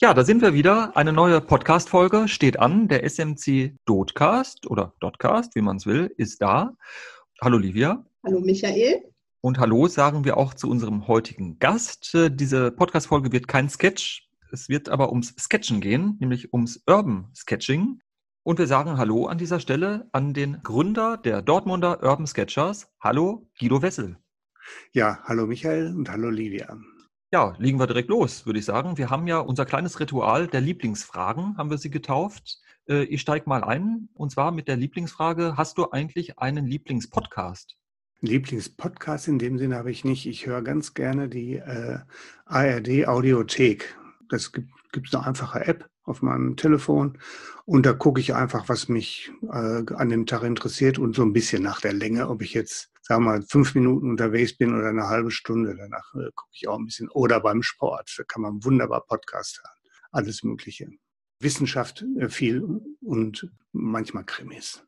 Ja, da sind wir wieder. Eine neue Podcast-Folge steht an. Der SMC Dotcast oder Dotcast, wie man es will, ist da. Hallo Livia. Hallo Michael. Und hallo sagen wir auch zu unserem heutigen Gast. Diese Podcast-Folge wird kein Sketch. Es wird aber ums Sketchen gehen, nämlich ums Urban Sketching. Und wir sagen Hallo an dieser Stelle an den Gründer der Dortmunder Urban Sketchers. Hallo, Guido Wessel. Ja, hallo Michael und hallo Livia. Ja, legen wir direkt los, würde ich sagen. Wir haben ja unser kleines Ritual der Lieblingsfragen, haben wir sie getauft. Äh, ich steige mal ein, und zwar mit der Lieblingsfrage, hast du eigentlich einen Lieblingspodcast? Lieblingspodcast in dem Sinne habe ich nicht. Ich höre ganz gerne die äh, ARD Audiothek. Das gibt es eine einfache App auf meinem Telefon und da gucke ich einfach, was mich äh, an dem Tag interessiert und so ein bisschen nach der Länge, ob ich jetzt sagen wir mal, fünf Minuten unterwegs bin oder eine halbe Stunde. Danach äh, gucke ich auch ein bisschen. Oder beim Sport. Da kann man wunderbar Podcast hören. Alles Mögliche. Wissenschaft äh, viel und manchmal Krimis.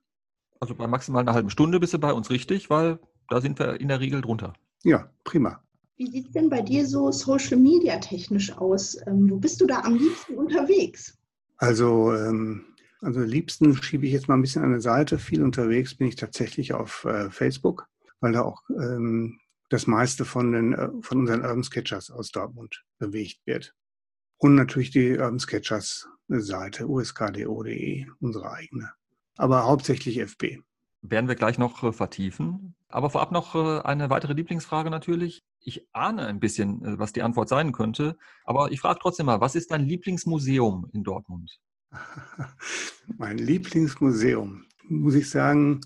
Also bei maximal einer halben Stunde bist du bei uns richtig, weil da sind wir in der Regel drunter. Ja, prima. Wie sieht es denn bei dir so Social Media technisch aus? Ähm, wo bist du da am liebsten unterwegs? Also, ähm, also liebsten schiebe ich jetzt mal ein bisschen an der Seite. Viel unterwegs bin ich tatsächlich auf äh, Facebook weil da auch ähm, das meiste von, den, äh, von unseren Urban Sketchers aus Dortmund bewegt wird. Und natürlich die Urban Sketchers Seite uskdo.de, unsere eigene. Aber hauptsächlich FB. Werden wir gleich noch äh, vertiefen. Aber vorab noch äh, eine weitere Lieblingsfrage natürlich. Ich ahne ein bisschen, was die Antwort sein könnte. Aber ich frage trotzdem mal, was ist dein Lieblingsmuseum in Dortmund? mein Lieblingsmuseum, muss ich sagen,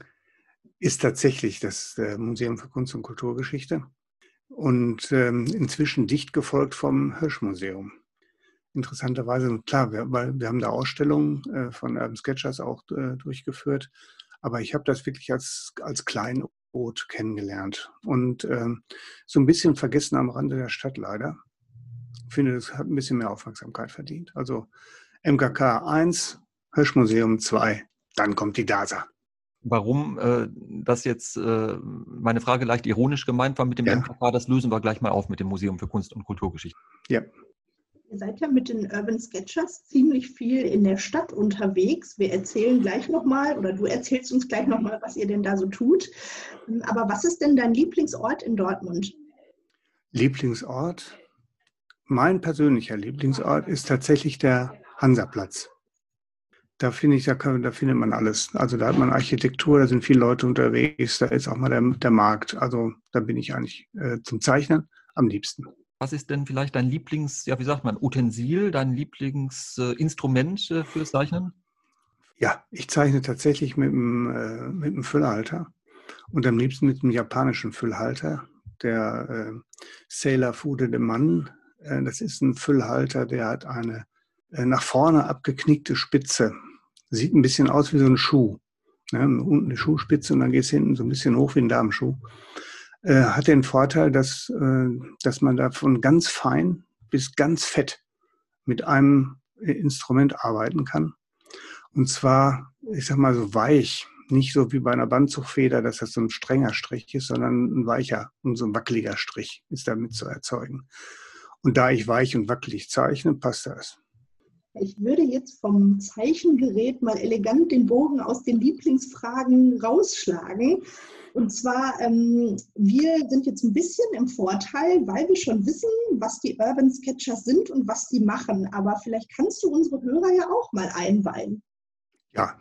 ist tatsächlich das äh, Museum für Kunst und Kulturgeschichte und ähm, inzwischen dicht gefolgt vom Hirschmuseum. Interessanterweise, klar, wir, wir haben da Ausstellungen äh, von Urban Sketchers auch äh, durchgeführt, aber ich habe das wirklich als, als Kleinod kennengelernt und ähm, so ein bisschen vergessen am Rande der Stadt leider. Ich finde, das hat ein bisschen mehr Aufmerksamkeit verdient. Also MKK 1, Hirschmuseum 2, dann kommt die DASA. Warum äh, das jetzt äh, meine Frage leicht ironisch gemeint war mit dem ja. MKK, das lösen wir gleich mal auf mit dem Museum für Kunst und Kulturgeschichte. Ja. Ihr seid ja mit den Urban Sketchers ziemlich viel in der Stadt unterwegs. Wir erzählen gleich nochmal, oder du erzählst uns gleich nochmal, was ihr denn da so tut. Aber was ist denn dein Lieblingsort in Dortmund? Lieblingsort? Mein persönlicher Lieblingsort ist tatsächlich der Hansaplatz da finde ich, da, kann, da, findet man alles. Also da hat man Architektur, da sind viele Leute unterwegs, da ist auch mal der, der Markt. Also da bin ich eigentlich äh, zum Zeichnen am liebsten. Was ist denn vielleicht dein Lieblings, ja, wie sagt man, Utensil, dein Lieblingsinstrument äh, fürs Zeichnen? Ja, ich zeichne tatsächlich mit einem, äh, mit einem Füllhalter und am liebsten mit einem japanischen Füllhalter, der äh, Sailor Fude de Man. Äh, das ist ein Füllhalter, der hat eine äh, nach vorne abgeknickte Spitze. Sieht ein bisschen aus wie so ein Schuh. Ja, unten eine Schuhspitze und dann geht es hinten so ein bisschen hoch wie ein Darmschuh. Äh, hat den Vorteil, dass, äh, dass man da von ganz fein bis ganz fett mit einem äh, Instrument arbeiten kann. Und zwar, ich sag mal, so weich. Nicht so wie bei einer Bandzugfeder, dass das so ein strenger Strich ist, sondern ein weicher und so ein wackeliger Strich ist damit zu erzeugen. Und da ich weich und wackelig zeichne, passt das. Ich würde jetzt vom Zeichengerät mal elegant den Bogen aus den Lieblingsfragen rausschlagen. Und zwar, ähm, wir sind jetzt ein bisschen im Vorteil, weil wir schon wissen, was die Urban Sketchers sind und was sie machen. Aber vielleicht kannst du unsere Hörer ja auch mal einweihen. Ja,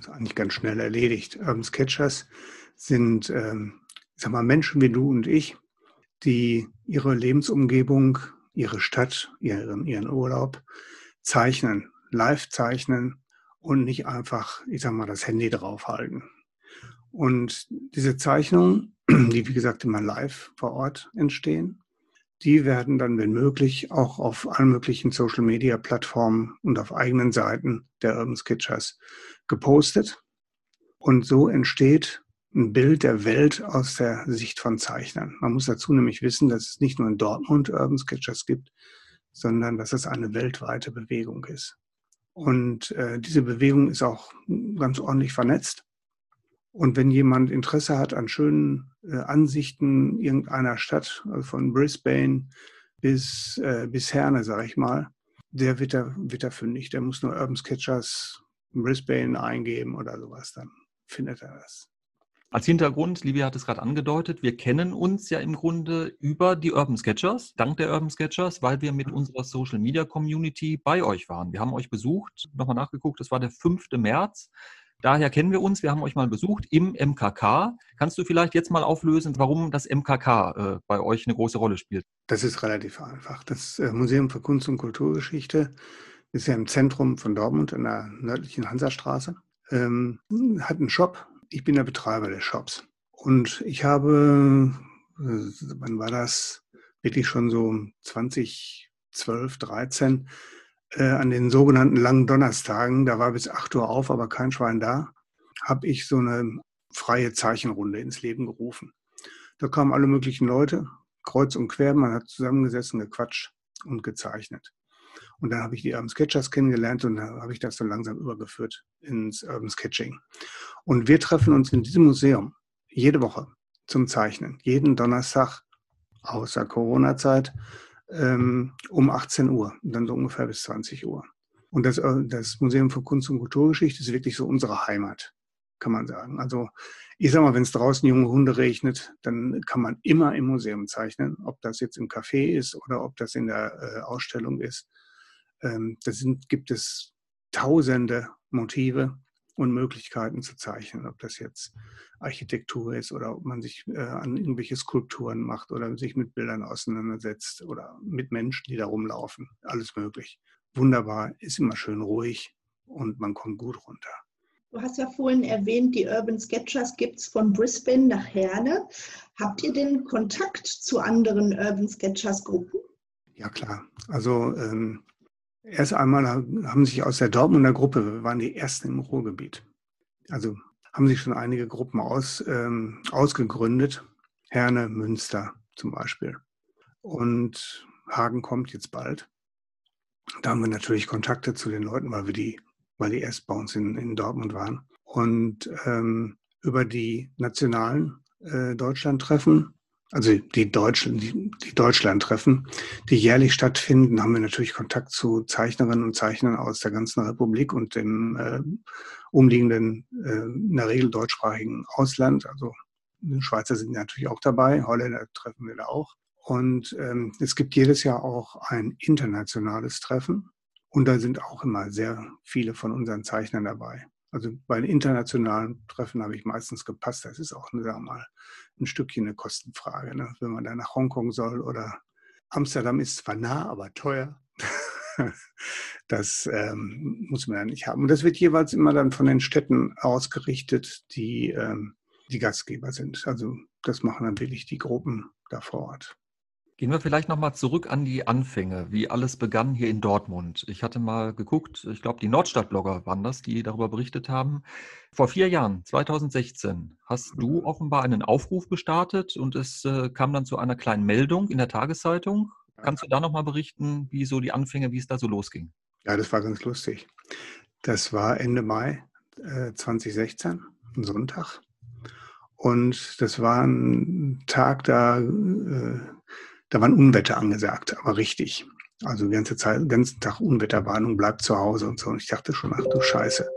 ist eigentlich ganz schnell erledigt. Urban Sketchers sind, ähm, ich sag mal, Menschen wie du und ich, die ihre Lebensumgebung, ihre Stadt, ihren, ihren Urlaub zeichnen, live zeichnen und nicht einfach, ich sag mal, das Handy draufhalten. Und diese Zeichnungen, die wie gesagt immer live vor Ort entstehen, die werden dann, wenn möglich, auch auf allen möglichen Social-Media-Plattformen und auf eigenen Seiten der Urban Sketchers gepostet. Und so entsteht ein Bild der Welt aus der Sicht von Zeichnern. Man muss dazu nämlich wissen, dass es nicht nur in Dortmund Urban Sketchers gibt, sondern dass es eine weltweite Bewegung ist. Und äh, diese Bewegung ist auch ganz ordentlich vernetzt. Und wenn jemand Interesse hat an schönen äh, Ansichten irgendeiner Stadt, also von Brisbane bis, äh, bis Herne, sage ich mal, der wird da, wird da fündig. Der muss nur Urban Sketchers Brisbane eingeben oder sowas, dann findet er das. Als Hintergrund, Livia hat es gerade angedeutet, wir kennen uns ja im Grunde über die Urban Sketchers, dank der Urban Sketchers, weil wir mit unserer Social Media Community bei euch waren. Wir haben euch besucht, nochmal nachgeguckt, das war der 5. März. Daher kennen wir uns, wir haben euch mal besucht im MKK. Kannst du vielleicht jetzt mal auflösen, warum das MKK äh, bei euch eine große Rolle spielt? Das ist relativ einfach. Das äh, Museum für Kunst und Kulturgeschichte ist ja im Zentrum von Dortmund in der nördlichen Hansastraße. Ähm, hat einen Shop, ich bin der Betreiber des Shops. Und ich habe, äh, wann war das? Wirklich schon so 2012, 13, äh, an den sogenannten langen Donnerstagen, da war bis 8 Uhr auf, aber kein Schwein da, habe ich so eine freie Zeichenrunde ins Leben gerufen. Da kamen alle möglichen Leute, kreuz und quer, man hat zusammengesessen, gequatscht und gezeichnet. Und dann habe ich die Urban Sketchers kennengelernt und habe ich das so langsam übergeführt ins Urban Sketching. Und wir treffen uns in diesem Museum jede Woche zum Zeichnen, jeden Donnerstag außer Corona-Zeit ähm, um 18 Uhr, dann so ungefähr bis 20 Uhr. Und das, äh, das Museum für Kunst und Kulturgeschichte ist wirklich so unsere Heimat, kann man sagen. Also ich sag mal, wenn es draußen junge Hunde regnet, dann kann man immer im Museum zeichnen, ob das jetzt im Café ist oder ob das in der äh, Ausstellung ist. Ähm, da sind, gibt es tausende Motive und Möglichkeiten zu zeichnen, ob das jetzt Architektur ist oder ob man sich äh, an irgendwelche Skulpturen macht oder sich mit Bildern auseinandersetzt oder mit Menschen, die da rumlaufen. Alles möglich. Wunderbar, ist immer schön ruhig und man kommt gut runter. Du hast ja vorhin erwähnt, die Urban Sketchers gibt es von Brisbane nach Herne. Habt ihr denn Kontakt zu anderen Urban Sketchers Gruppen? Ja, klar. Also ähm, Erst einmal haben sich aus der Dortmunder Gruppe, wir waren die ersten im Ruhrgebiet, also haben sich schon einige Gruppen aus, ähm, ausgegründet. Herne, Münster zum Beispiel. Und Hagen kommt jetzt bald. Da haben wir natürlich Kontakte zu den Leuten, weil wir die, weil die erst bei uns in, in Dortmund waren. Und ähm, über die nationalen äh, Deutschland-Treffen also die Deutschen, die, die Deutschland-Treffen, die jährlich stattfinden, haben wir natürlich Kontakt zu Zeichnerinnen und Zeichnern aus der ganzen Republik und dem äh, umliegenden, äh, in der Regel deutschsprachigen Ausland. Also Schweizer sind natürlich auch dabei, Holländer treffen wir da auch. Und ähm, es gibt jedes Jahr auch ein internationales Treffen. Und da sind auch immer sehr viele von unseren Zeichnern dabei. Also bei den internationalen Treffen habe ich meistens gepasst. Das ist auch, sagen wir mal, ein Stückchen eine Kostenfrage. Ne? Wenn man da nach Hongkong soll oder Amsterdam ist zwar nah, aber teuer. das ähm, muss man ja nicht haben. Und das wird jeweils immer dann von den Städten ausgerichtet, die ähm, die Gastgeber sind. Also das machen dann wirklich die Gruppen da vor Ort. Gehen wir vielleicht nochmal zurück an die Anfänge, wie alles begann hier in Dortmund. Ich hatte mal geguckt, ich glaube, die Nordstadtblogger waren das, die darüber berichtet haben. Vor vier Jahren, 2016, hast du mhm. offenbar einen Aufruf gestartet und es äh, kam dann zu einer kleinen Meldung in der Tageszeitung. Kannst du da nochmal berichten, wie so die Anfänge, wie es da so losging? Ja, das war ganz lustig. Das war Ende Mai äh, 2016, ein Sonntag. Und das war ein Tag, da äh, da waren Unwetter angesagt, aber richtig. Also ganze Zeit, ganzen Tag Unwetterwarnung, bleibt zu Hause und so. Und ich dachte schon, ach du Scheiße,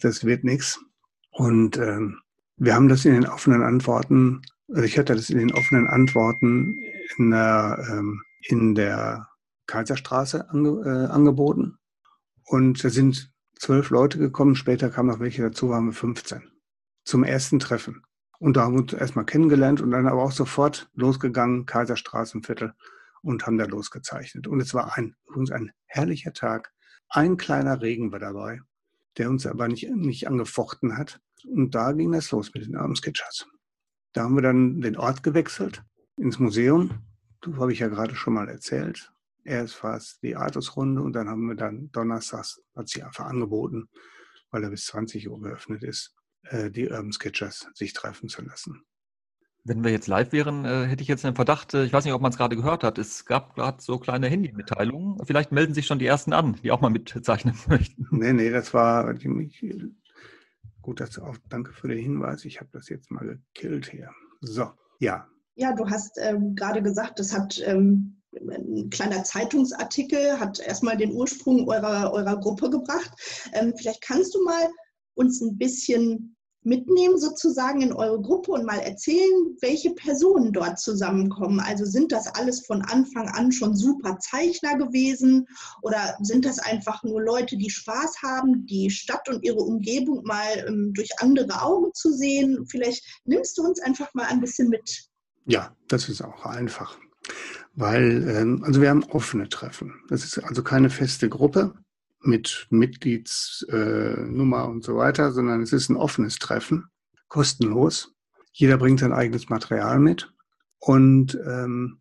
das wird nichts. Und ähm, wir haben das in den offenen Antworten, also ich hatte das in den offenen Antworten in der, ähm, in der Kaiserstraße ange, äh, angeboten. Und da sind zwölf Leute gekommen, später kamen noch welche dazu, waren wir 15. Zum ersten Treffen. Und da haben wir uns erstmal kennengelernt und dann aber auch sofort losgegangen, Kaiserstraßenviertel, und haben da losgezeichnet. Und es war ein, übrigens ein herrlicher Tag. Ein kleiner Regen war dabei, der uns aber nicht, nicht angefochten hat. Und da ging das los mit den Abendsketchers. Da haben wir dann den Ort gewechselt ins Museum. Das habe ich ja gerade schon mal erzählt. Erst war es die Artusrunde und dann haben wir dann donnerstags, hat sich einfach angeboten, weil er bis 20 Uhr geöffnet ist, die Urban Sketchers sich treffen zu lassen. Wenn wir jetzt live wären, äh, hätte ich jetzt einen Verdacht, äh, ich weiß nicht, ob man es gerade gehört hat, es gab gerade so kleine Handy-Mitteilungen. Vielleicht melden sich schon die ersten an, die auch mal mitzeichnen möchten. Nee, nee, das war ziemlich gut, dass auch, danke für den Hinweis. Ich habe das jetzt mal gekillt hier. So, ja. Ja, du hast ähm, gerade gesagt, das hat ähm, ein kleiner Zeitungsartikel, hat erstmal den Ursprung eurer, eurer Gruppe gebracht. Ähm, vielleicht kannst du mal uns ein bisschen mitnehmen sozusagen in eure Gruppe und mal erzählen, welche Personen dort zusammenkommen. Also sind das alles von Anfang an schon super Zeichner gewesen oder sind das einfach nur Leute, die Spaß haben, die Stadt und ihre Umgebung mal ähm, durch andere Augen zu sehen? Vielleicht nimmst du uns einfach mal ein bisschen mit. Ja, das ist auch einfach. Weil, ähm, also wir haben offene Treffen. Das ist also keine feste Gruppe mit Mitgliedsnummer und so weiter, sondern es ist ein offenes Treffen, kostenlos. Jeder bringt sein eigenes Material mit. Und ähm,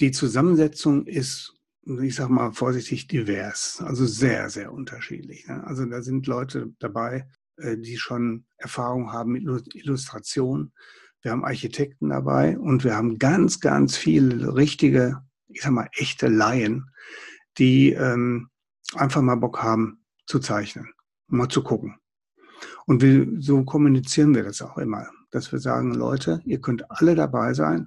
die Zusammensetzung ist, ich sage mal vorsichtig, divers, also sehr, sehr unterschiedlich. Ne? Also da sind Leute dabei, äh, die schon Erfahrung haben mit Illustration. Wir haben Architekten dabei und wir haben ganz, ganz viele richtige, ich sag mal, echte Laien, die ähm, einfach mal Bock haben zu zeichnen, mal zu gucken. Und wir, so kommunizieren wir das auch immer, dass wir sagen, Leute, ihr könnt alle dabei sein.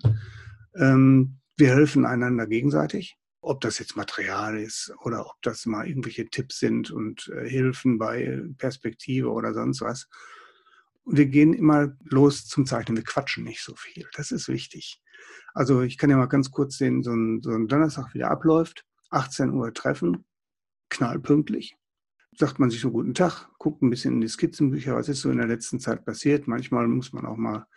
Ähm, wir helfen einander gegenseitig, ob das jetzt Material ist oder ob das mal irgendwelche Tipps sind und äh, Hilfen bei Perspektive oder sonst was. Wir gehen immer los zum Zeichnen. Wir quatschen nicht so viel. Das ist wichtig. Also ich kann ja mal ganz kurz sehen, so ein, so ein Donnerstag wieder abläuft. 18 Uhr treffen, knallpünktlich. Sagt man sich so guten Tag, guckt ein bisschen in die Skizzenbücher, was ist so in der letzten Zeit passiert. Manchmal muss man auch mal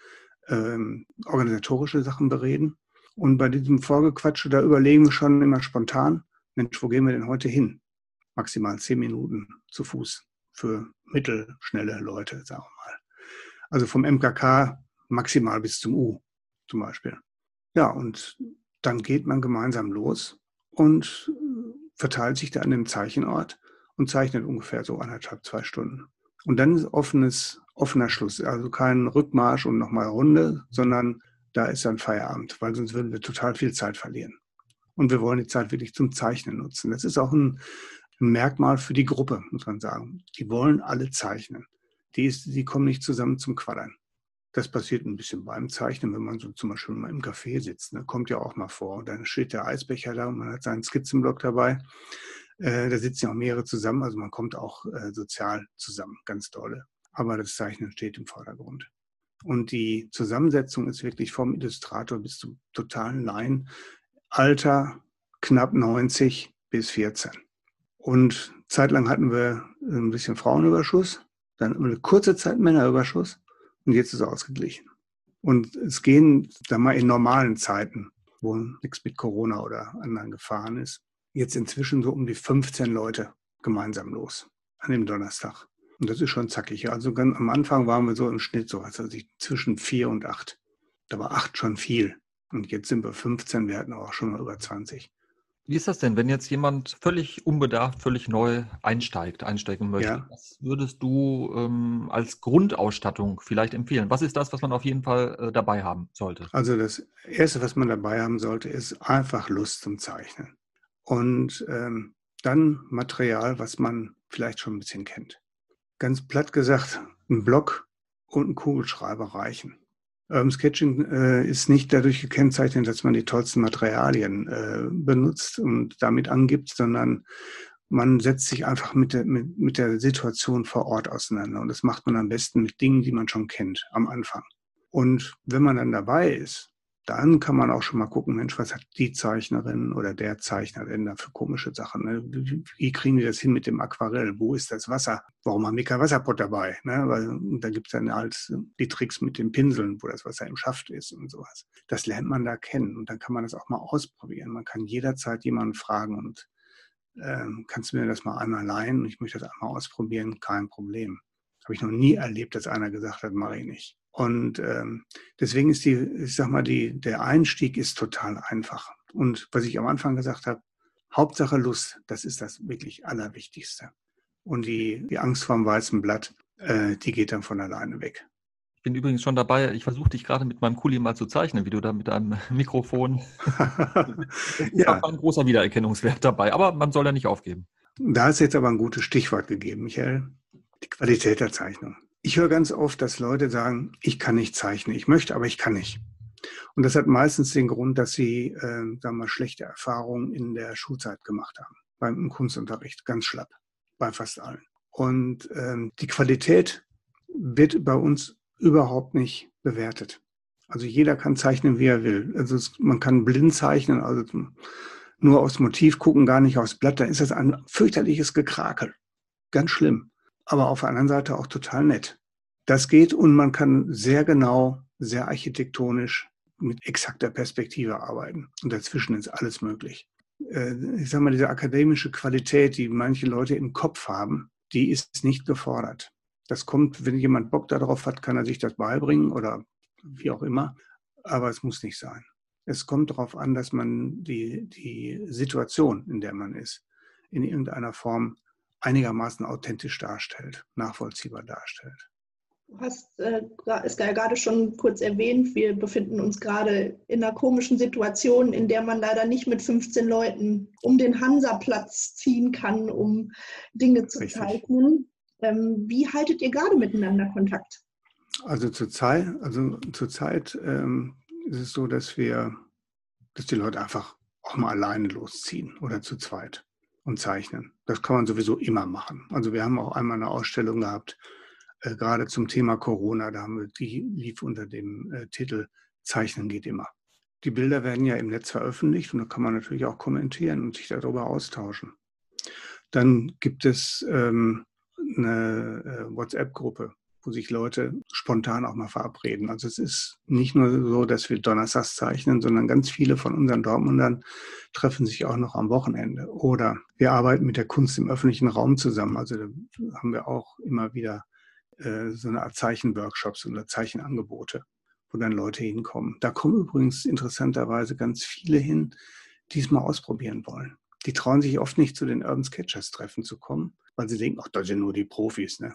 ähm, organisatorische Sachen bereden. Und bei diesem Vorgequatsche, da überlegen wir schon immer spontan, Mensch, wo gehen wir denn heute hin? Maximal zehn Minuten zu Fuß für mittelschnelle Leute, sagen wir mal. Also vom MKK maximal bis zum U zum Beispiel. Ja, und dann geht man gemeinsam los und verteilt sich da an dem Zeichenort und zeichnet ungefähr so anderthalb, zwei Stunden. Und dann ist offenes, offener Schluss. Also kein Rückmarsch und nochmal Runde, sondern da ist dann Feierabend, weil sonst würden wir total viel Zeit verlieren. Und wir wollen die Zeit wirklich zum Zeichnen nutzen. Das ist auch ein, ein Merkmal für die Gruppe, muss man sagen. Die wollen alle zeichnen. Die, ist, die kommen nicht zusammen zum Quaddern. Das passiert ein bisschen beim Zeichnen, wenn man so zum Beispiel mal im Café sitzt. Ne? Kommt ja auch mal vor. Und dann steht der Eisbecher da und man hat seinen Skizzenblock dabei. Äh, da sitzen ja auch mehrere zusammen. Also man kommt auch äh, sozial zusammen, ganz dolle. Aber das Zeichnen steht im Vordergrund. Und die Zusammensetzung ist wirklich vom Illustrator bis zum totalen Laien. Alter knapp 90 bis 14. Und zeitlang hatten wir ein bisschen Frauenüberschuss, dann eine kurze Zeit Männerüberschuss und jetzt ist es ausgeglichen. Und es gehen, sag mal, in normalen Zeiten, wo nichts mit Corona oder anderen Gefahren ist, jetzt inzwischen so um die 15 Leute gemeinsam los an dem Donnerstag. Und das ist schon zackig. Also ganz am Anfang waren wir so im Schnitt so, also zwischen vier und acht. Da war acht schon viel. Und jetzt sind wir 15, wir hatten auch schon mal über 20. Wie ist das denn, wenn jetzt jemand völlig unbedarft, völlig neu einsteigt, einsteigen möchte? Ja. Was würdest du ähm, als Grundausstattung vielleicht empfehlen? Was ist das, was man auf jeden Fall äh, dabei haben sollte? Also das Erste, was man dabei haben sollte, ist einfach Lust zum Zeichnen. Und ähm, dann Material, was man vielleicht schon ein bisschen kennt. Ganz platt gesagt, ein Block und ein Kugelschreiber reichen. Urban Sketching äh, ist nicht dadurch gekennzeichnet, dass man die tollsten Materialien äh, benutzt und damit angibt, sondern man setzt sich einfach mit der, mit, mit der Situation vor Ort auseinander. Und das macht man am besten mit Dingen, die man schon kennt am Anfang. Und wenn man dann dabei ist, dann kann man auch schon mal gucken, Mensch, was hat die Zeichnerin oder der Zeichner denn da für komische Sachen? Ne? Wie kriegen die das hin mit dem Aquarell? Wo ist das Wasser? Warum haben die kein Wasserpott dabei? Ne? Weil da gibt es dann halt die Tricks mit den Pinseln, wo das Wasser im Schaft ist und sowas. Das lernt man da kennen und dann kann man das auch mal ausprobieren. Man kann jederzeit jemanden fragen und ähm, kannst du mir das mal einmal leihen? Ich möchte das einmal ausprobieren, kein Problem. Habe ich noch nie erlebt, dass einer gesagt hat, mache ich nicht. Und ähm, deswegen ist die, ich sag mal, die, der Einstieg ist total einfach. Und was ich am Anfang gesagt habe, Hauptsache Lust, das ist das wirklich Allerwichtigste. Und die, die Angst vorm weißen Blatt, äh, die geht dann von alleine weg. Ich bin übrigens schon dabei, ich versuche dich gerade mit meinem Kuli mal zu zeichnen, wie du da mit deinem Mikrofon. ja. ein großer Wiedererkennungswert dabei, aber man soll ja nicht aufgeben. Da ist jetzt aber ein gutes Stichwort gegeben, Michael. Die Qualität der Zeichnung. Ich höre ganz oft, dass Leute sagen, ich kann nicht zeichnen. Ich möchte, aber ich kann nicht. Und das hat meistens den Grund, dass sie, äh, sagen wir mal, schlechte Erfahrungen in der Schulzeit gemacht haben. Beim Kunstunterricht, ganz schlapp, bei fast allen. Und ähm, die Qualität wird bei uns überhaupt nicht bewertet. Also jeder kann zeichnen, wie er will. Also es, man kann blind zeichnen, also nur aufs Motiv gucken, gar nicht aufs Blatt. Da ist das ein fürchterliches Gekrakel. Ganz schlimm. Aber auf der anderen Seite auch total nett. Das geht und man kann sehr genau, sehr architektonisch mit exakter Perspektive arbeiten. Und dazwischen ist alles möglich. Äh, ich sage mal, diese akademische Qualität, die manche Leute im Kopf haben, die ist nicht gefordert. Das kommt, wenn jemand Bock darauf hat, kann er sich das beibringen oder wie auch immer. Aber es muss nicht sein. Es kommt darauf an, dass man die, die Situation, in der man ist, in irgendeiner Form einigermaßen authentisch darstellt, nachvollziehbar darstellt. Du hast äh, es ja gerade schon kurz erwähnt, wir befinden uns gerade in einer komischen Situation, in der man leider nicht mit 15 Leuten um den Hansaplatz ziehen kann, um Dinge zu Richtig. zeichnen. Ähm, wie haltet ihr gerade miteinander Kontakt? Also zurzeit, also zurzeit ähm, ist es so, dass wir, dass die Leute einfach auch mal alleine losziehen oder zu zweit und zeichnen. Das kann man sowieso immer machen. Also wir haben auch einmal eine Ausstellung gehabt, äh, gerade zum Thema Corona. Da haben wir, die lief unter dem äh, Titel Zeichnen geht immer. Die Bilder werden ja im Netz veröffentlicht und da kann man natürlich auch kommentieren und sich darüber austauschen. Dann gibt es ähm, eine äh, WhatsApp-Gruppe, wo sich Leute spontan auch mal verabreden. Also es ist nicht nur so, dass wir Donnerstags zeichnen, sondern ganz viele von unseren Dortmundern treffen sich auch noch am Wochenende. Oder wir arbeiten mit der Kunst im öffentlichen Raum zusammen. Also da haben wir auch immer wieder äh, so eine Art Zeichenworkshops oder Zeichenangebote, wo dann Leute hinkommen. Da kommen übrigens interessanterweise ganz viele hin, die es mal ausprobieren wollen. Die trauen sich oft nicht zu den Urban Sketchers Treffen zu kommen, weil sie denken, ach, das sind nur die Profis, ne?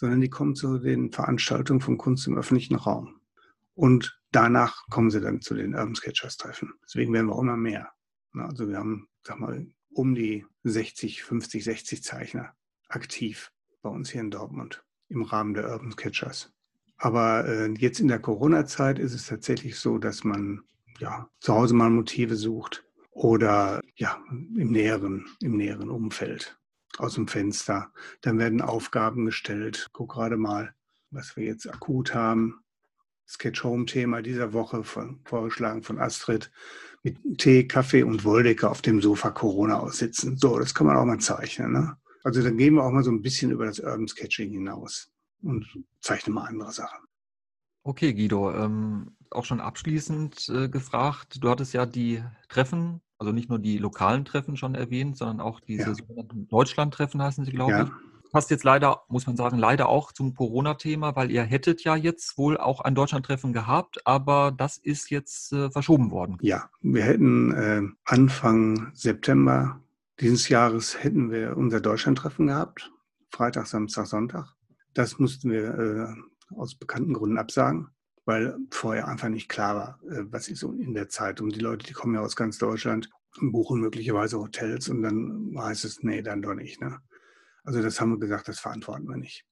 Sondern die kommen zu den Veranstaltungen von Kunst im öffentlichen Raum. Und danach kommen sie dann zu den Urban Sketchers Treffen. Deswegen werden wir auch immer mehr. Also wir haben, sag mal, um die 60, 50, 60 Zeichner aktiv bei uns hier in Dortmund im Rahmen der Urban Sketchers. Aber äh, jetzt in der Corona-Zeit ist es tatsächlich so, dass man ja, zu Hause mal Motive sucht oder ja, im näheren, im näheren Umfeld aus dem Fenster. Dann werden Aufgaben gestellt. Guck gerade mal, was wir jetzt akut haben. Sketch-Home-Thema dieser Woche von, vorgeschlagen von Astrid mit Tee, Kaffee und Wolldecke auf dem Sofa Corona aussitzen. So, das kann man auch mal zeichnen. Ne? Also dann gehen wir auch mal so ein bisschen über das Urban Sketching hinaus und zeichnen mal andere Sachen. Okay, Guido, ähm, auch schon abschließend äh, gefragt, du hattest ja die Treffen, also nicht nur die lokalen Treffen schon erwähnt, sondern auch diese ja. sogenannten Deutschland-Treffen heißen sie, glaube ja. ich. Passt jetzt leider, muss man sagen, leider auch zum Corona-Thema, weil ihr hättet ja jetzt wohl auch ein Deutschland-Treffen gehabt, aber das ist jetzt äh, verschoben worden. Ja, wir hätten äh, Anfang September dieses Jahres hätten wir unser Deutschlandtreffen gehabt, Freitag, Samstag, Sonntag. Das mussten wir äh, aus bekannten Gründen absagen, weil vorher einfach nicht klar war, äh, was ist in der Zeit. Und die Leute, die kommen ja aus ganz Deutschland, buchen möglicherweise Hotels und dann heißt es, nee, dann doch nicht. Ne? Also das haben wir gesagt, das verantworten wir nicht.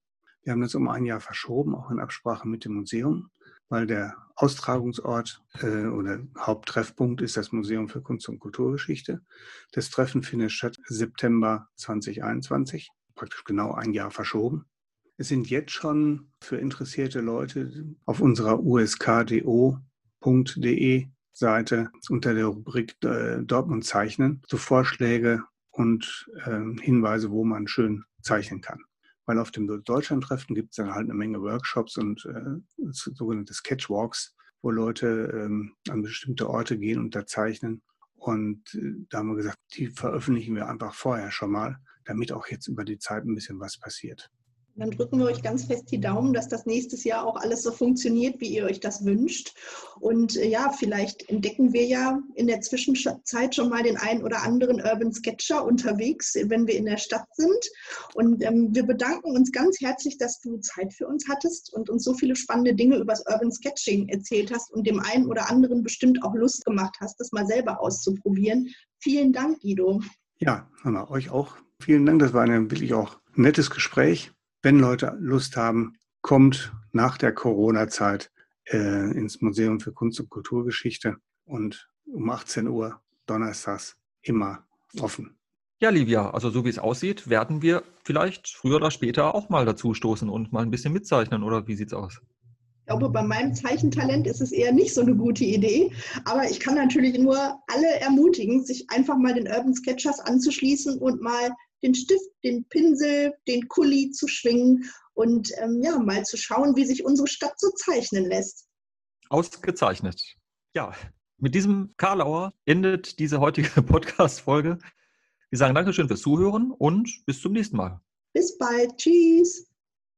Wir haben das um ein Jahr verschoben, auch in Absprache mit dem Museum weil der Austragungsort äh, oder Haupttreffpunkt ist das Museum für Kunst und Kulturgeschichte. Das Treffen findet statt September 2021, praktisch genau ein Jahr verschoben. Es sind jetzt schon für interessierte Leute auf unserer uskdo.de Seite unter der Rubrik äh, Dortmund zeichnen so Vorschläge und äh, Hinweise, wo man schön zeichnen kann weil auf dem Deutschlandtreffen gibt es dann halt eine Menge Workshops und äh, sogenannte Sketchwalks, wo Leute ähm, an bestimmte Orte gehen und da zeichnen. Und äh, da haben wir gesagt, die veröffentlichen wir einfach vorher schon mal, damit auch jetzt über die Zeit ein bisschen was passiert. Dann drücken wir euch ganz fest die Daumen, dass das nächstes Jahr auch alles so funktioniert, wie ihr euch das wünscht. Und äh, ja, vielleicht entdecken wir ja in der Zwischenzeit schon mal den einen oder anderen Urban Sketcher unterwegs, wenn wir in der Stadt sind. Und ähm, wir bedanken uns ganz herzlich, dass du Zeit für uns hattest und uns so viele spannende Dinge über das Urban Sketching erzählt hast und dem einen oder anderen bestimmt auch Lust gemacht hast, das mal selber auszuprobieren. Vielen Dank, Guido. Ja, Hanna, euch auch. Vielen Dank. Das war ein wirklich auch nettes Gespräch wenn Leute Lust haben, kommt nach der Corona-Zeit äh, ins Museum für Kunst und Kulturgeschichte und um 18 Uhr donnerstags immer offen. Ja, Livia, also so wie es aussieht, werden wir vielleicht früher oder später auch mal dazu stoßen und mal ein bisschen mitzeichnen, oder wie sieht's aus? Ich glaube, bei meinem Zeichentalent ist es eher nicht so eine gute Idee. Aber ich kann natürlich nur alle ermutigen, sich einfach mal den Urban Sketchers anzuschließen und mal den Stift, den Pinsel, den Kuli zu schwingen und ähm, ja, mal zu schauen, wie sich unsere Stadt so zeichnen lässt. Ausgezeichnet. Ja, mit diesem Karlauer endet diese heutige Podcast-Folge. Wir sagen Dankeschön fürs Zuhören und bis zum nächsten Mal. Bis bald. Tschüss.